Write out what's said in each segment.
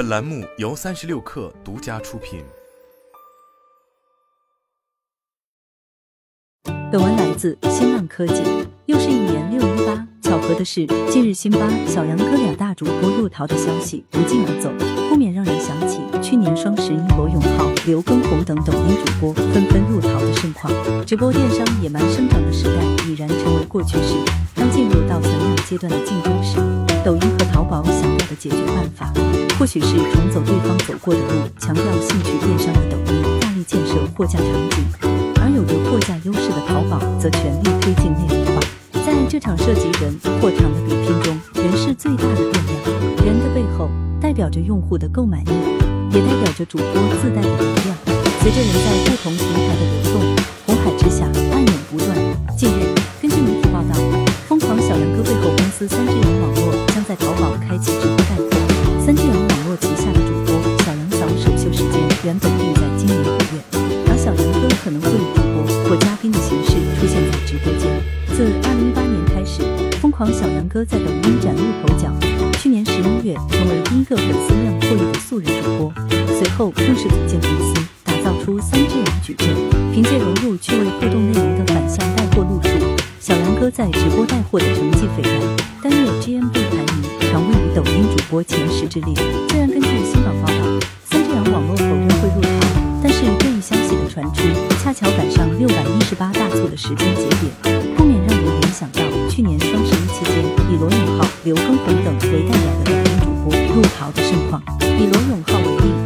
本栏目由三十六氪独家出品。本文来自新浪科技。又是一年六一八，巧合的是，近日辛巴、小杨哥俩大主播入淘的消息不胫而走，不免让人想起去年双十一罗永浩、刘畊宏等抖音主播纷纷入淘的盛况。直播电商野蛮生长的时代已然成为过去式，当进入到存量阶段的竞争时，抖音和淘宝想要的解决办法，或许是重走对方走过的路，强调兴趣电商的抖音大力建设货架场景，而有着货架优势的淘宝则全力推进内容化。在这场涉及人货场的比拼中，人是最大的变量。人的背后代表着用户的购买力，着主播自带的流量。随着人在不同平台的流动，红海之下暗涌不断。近日，根据媒体报道，疯狂小杨哥背后公司三只羊网络将在淘宝开启直播带货。三只羊网络旗下的主播小杨嫂首秀时间原本定在今年五月，而小杨哥可能会以主播或嘉宾的形式出现在直播间。自二零一八年开始，疯狂小杨哥在抖音崭露头角。去年十一月，成为第一个粉丝量过亿的素人主播，随后更是组建公司，打造出三只羊矩阵。凭借融入趣味互动内容的反向带货路数，小杨哥在直播带货的成绩斐然，单月 GMV 排名常位于抖音主播前十之列。虽然根据新榜报道，三只羊网络否认会入淘，但是这一消息的传出，恰巧赶上六百一十八大促的时间节点。不免让人联想到去年双十一期间，以罗永浩、刘畊宏等为代表的抖音主播入淘的盛况。以罗永浩为例，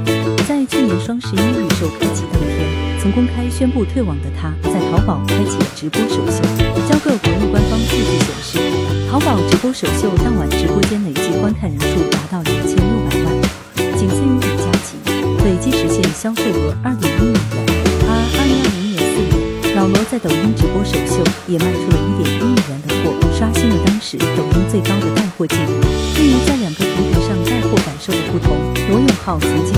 去年双十一预售开启当天，曾公开宣布退网的他，在淘宝开启了直播首秀。交个国内官方数据显示，淘宝直播首秀当晚直播间累计观看人数达到两千六百万，仅次于李佳琦，累计实现销售额二点一亿元。而二零二零年四月，老罗在抖音直播首秀也卖出了一点一亿元的货。刷新了当时抖音最高的带货记录。对于在两个平台上带货感受的不同，罗永浩曾经：“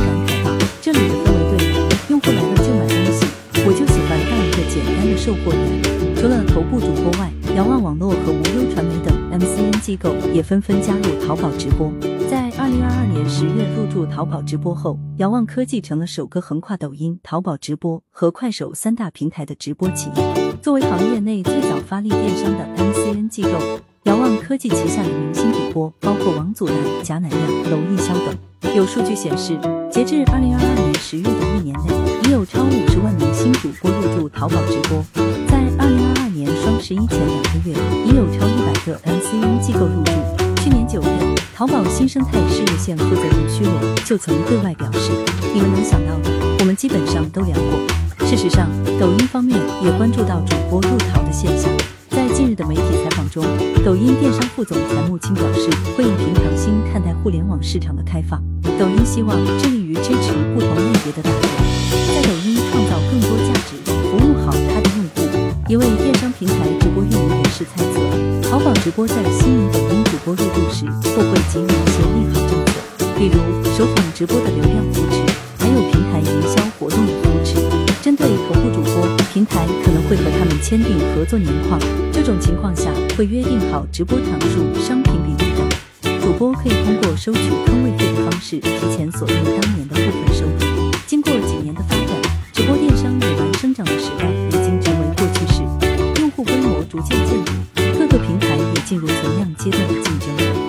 这里的氛围对了，用户来了就买东西，我就喜欢当一个简单的售货员。”除了头部主播外，遥望网络和无忧传媒等 MCN 机构也纷纷加入淘宝直播。在二零二二年十月入驻淘宝直播后，遥望科技成了首个横跨抖音、淘宝直播和快手三大平台的直播企业。作为行业内最早发力电商的 MCN 机构，遥望科技旗下的明星主播包括王祖蓝、贾乃亮、娄艺潇等。有数据显示，截至二零二二年十月的一年内，已有超五十万名新主播入驻淘宝直播。在二零二二年双十一前两个月，已有超一百个 MCN 机构入驻。去年九月，淘宝新生态事业线负责人徐罗就曾对外表示：“你们能想到的，我们基本上都聊过。”事实上，抖音方面也关注到主播入淘的现象。在近日的媒体采访中，抖音电商副总裁穆青表示，会以平常心看待互联网市场的开放。抖音希望致力于支持不同类别的打造，在抖音创造更多价值，服务好他的用户。一位电商平台直播运营人士猜测，淘宝直播在吸引抖音主播入驻时，或会给予一些利好政策，比如首访直播的流量扶持，还有平台营销活动的扶持。针对头部主播，平台可能会和他们签订合作年框，这种情况下会约定好直播场数、商品。播可以通过收取坑位费的方式，提前锁定当年的部分收入。经过几年的发展，直播电商野蛮生长的时代已经成为过去式，用户规模逐渐建立，各个平台也进入存量阶段的竞争。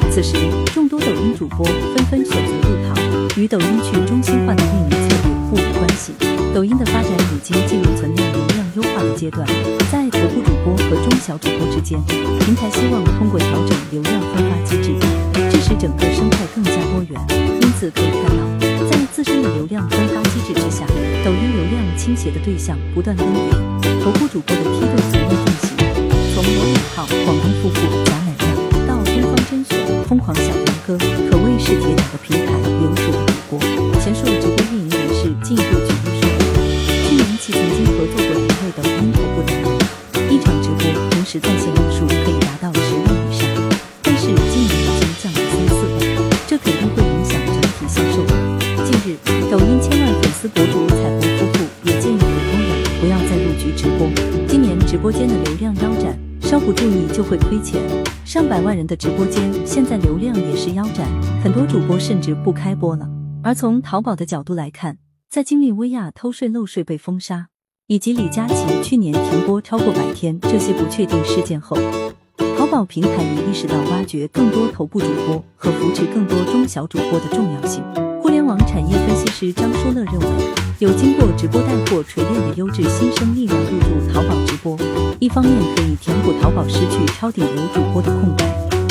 此时，众多抖音主播纷纷选择入淘，与抖音去中心化的运营策略互补关系。抖音的发展已经进入存量流量优化的阶段，在头部主播和中小主播之间，平台希望通过调整流量分发机制，整个生态更加多元。因此可以看到，在自身的流量分发机制之下，抖音流量倾斜的对象不断更迭，头部主播的梯队逐渐定型。从罗永浩、广东夫妇、杨会亏钱。上百万人的直播间，现在流量也是腰斩，很多主播甚至不开播了。而从淘宝的角度来看，在经历薇娅偷税漏税被封杀，以及李佳琦去年停播超过百天这些不确定事件后，淘宝平台也意识到挖掘更多头部主播和扶持更多中小主播的重要性。互联网产业分析师张舒乐认为，有经过直播带货锤炼的优质新生力量入驻淘宝直播，一方面可以填补淘宝失去超顶流主播的空白，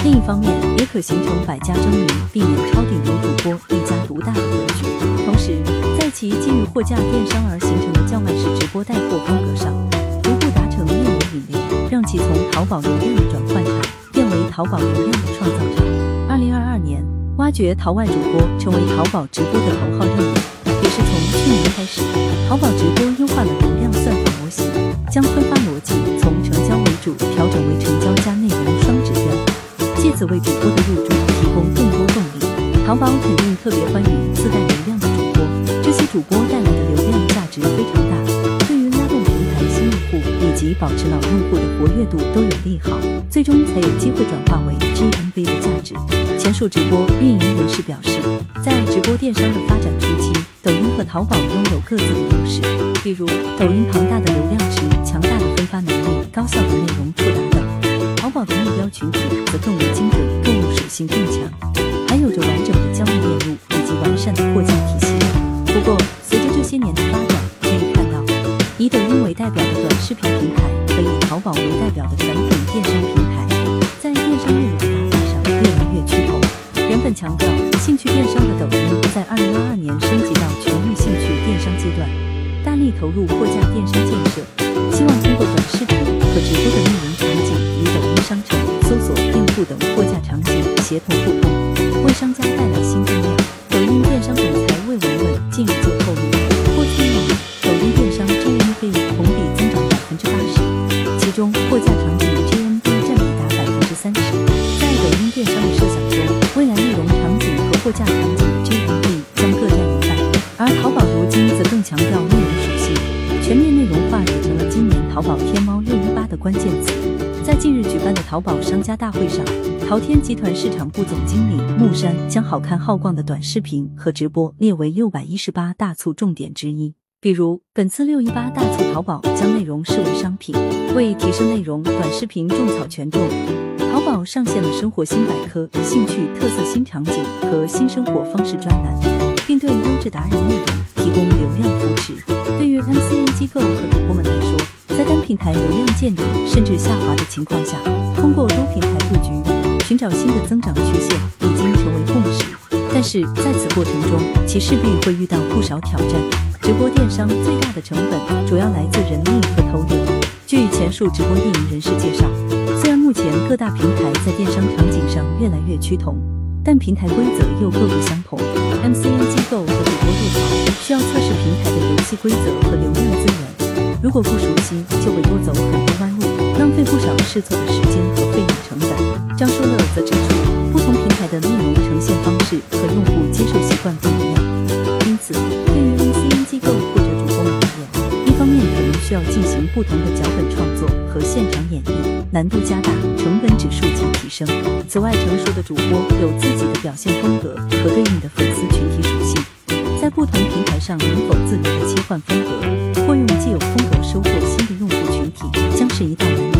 另一方面也可形成百家争鸣，避免超顶流主播一家独大的格局。同时，在其基于货架电商而形成的叫卖式直播带货风格上，逐步达成链路引流，让其从淘宝流量的转换场变为淘宝流量的创造场。二零二二年，挖掘淘外主播成为淘宝直播的头号任务，也是从去年开始，淘宝直播优化了流量算法模型，将分发逻辑从成交为主调整为成交加内容双指标，借此为主播的入驻提供更多动力。淘宝肯定特别欢迎自带流量的主播，这些主播带来的流量价值非常大，对于拉动平台新用户以及保持老用户的活跃度都有利好，最终才有机会转化为 GMV 值。前述直播运营人士表示，在直播电商的发展初期，抖音和淘宝拥有各自的优势，比如抖音庞大的流量池、强大的分发能力、高效的内容触达等；淘宝的目标群体则更为精准，购物属性更强，还有着完整的交易链路以及完善的货架体系。不过，随着这些年的发展，可以看到，以抖音为代表的短视频平台和以淘宝为代表的传统电商平台，入货架电商建设，希望通过短视频和直播的内容场景与抖音商城、搜索、店铺等货架场景协同互通，为商家带来新增量。抖音电商总裁魏文文近日就透露，过去一年抖音电商 GMV 同比增长百分之八十，其中货架场景 GMV 占比达百分之三十。在抖音电商的设想中，未来内容场景和货架场景的 GMV 将各占一半，而淘宝如今则更强调淘宝天猫六一八的关键词。在近日举办的淘宝商家大会上，淘天集团市场部总经理木山将好看好逛的短视频和直播列为六百一十八大促重点之一。比如，本次六一八大促，淘宝将内容视为商品，为提升内容，短视频种草权重。淘宝上线了生活新百科、兴趣特色新场景和新生活方式专栏，并对优质达人内容提供流量扶持。对于 MCN 机构和主播们来说，单平台流量见底甚至下滑的情况下，通过多平台布局，寻找新的增长曲线已经成为共识。但是在此过程中，其势必会遇到不少挑战。直播电商最大的成本主要来自人力和投流。据前述直播运营人士介绍，虽然目前各大平台在电商场景上越来越趋同，但平台规则又各不相同。MCN 机构和主播入淘需要测试平台的游戏规则和流量资源，如果不熟悉，就会多走很多弯路，浪费不少试错的时间和费用成本。张舒乐则指出，不同平台的内容呈现方式和用户接受习惯不一样，因此对于 MCN 机构或者主播而言，一方面可能需要进行不同的脚本创作和现场演绎，难度加大，成本指数及提升。此外，成熟的主播有自己的表现风格和对应的粉丝群体属性，在不同平台上能否自如的切换风格，或用既有风格收获新的用户群体，将是一道难题。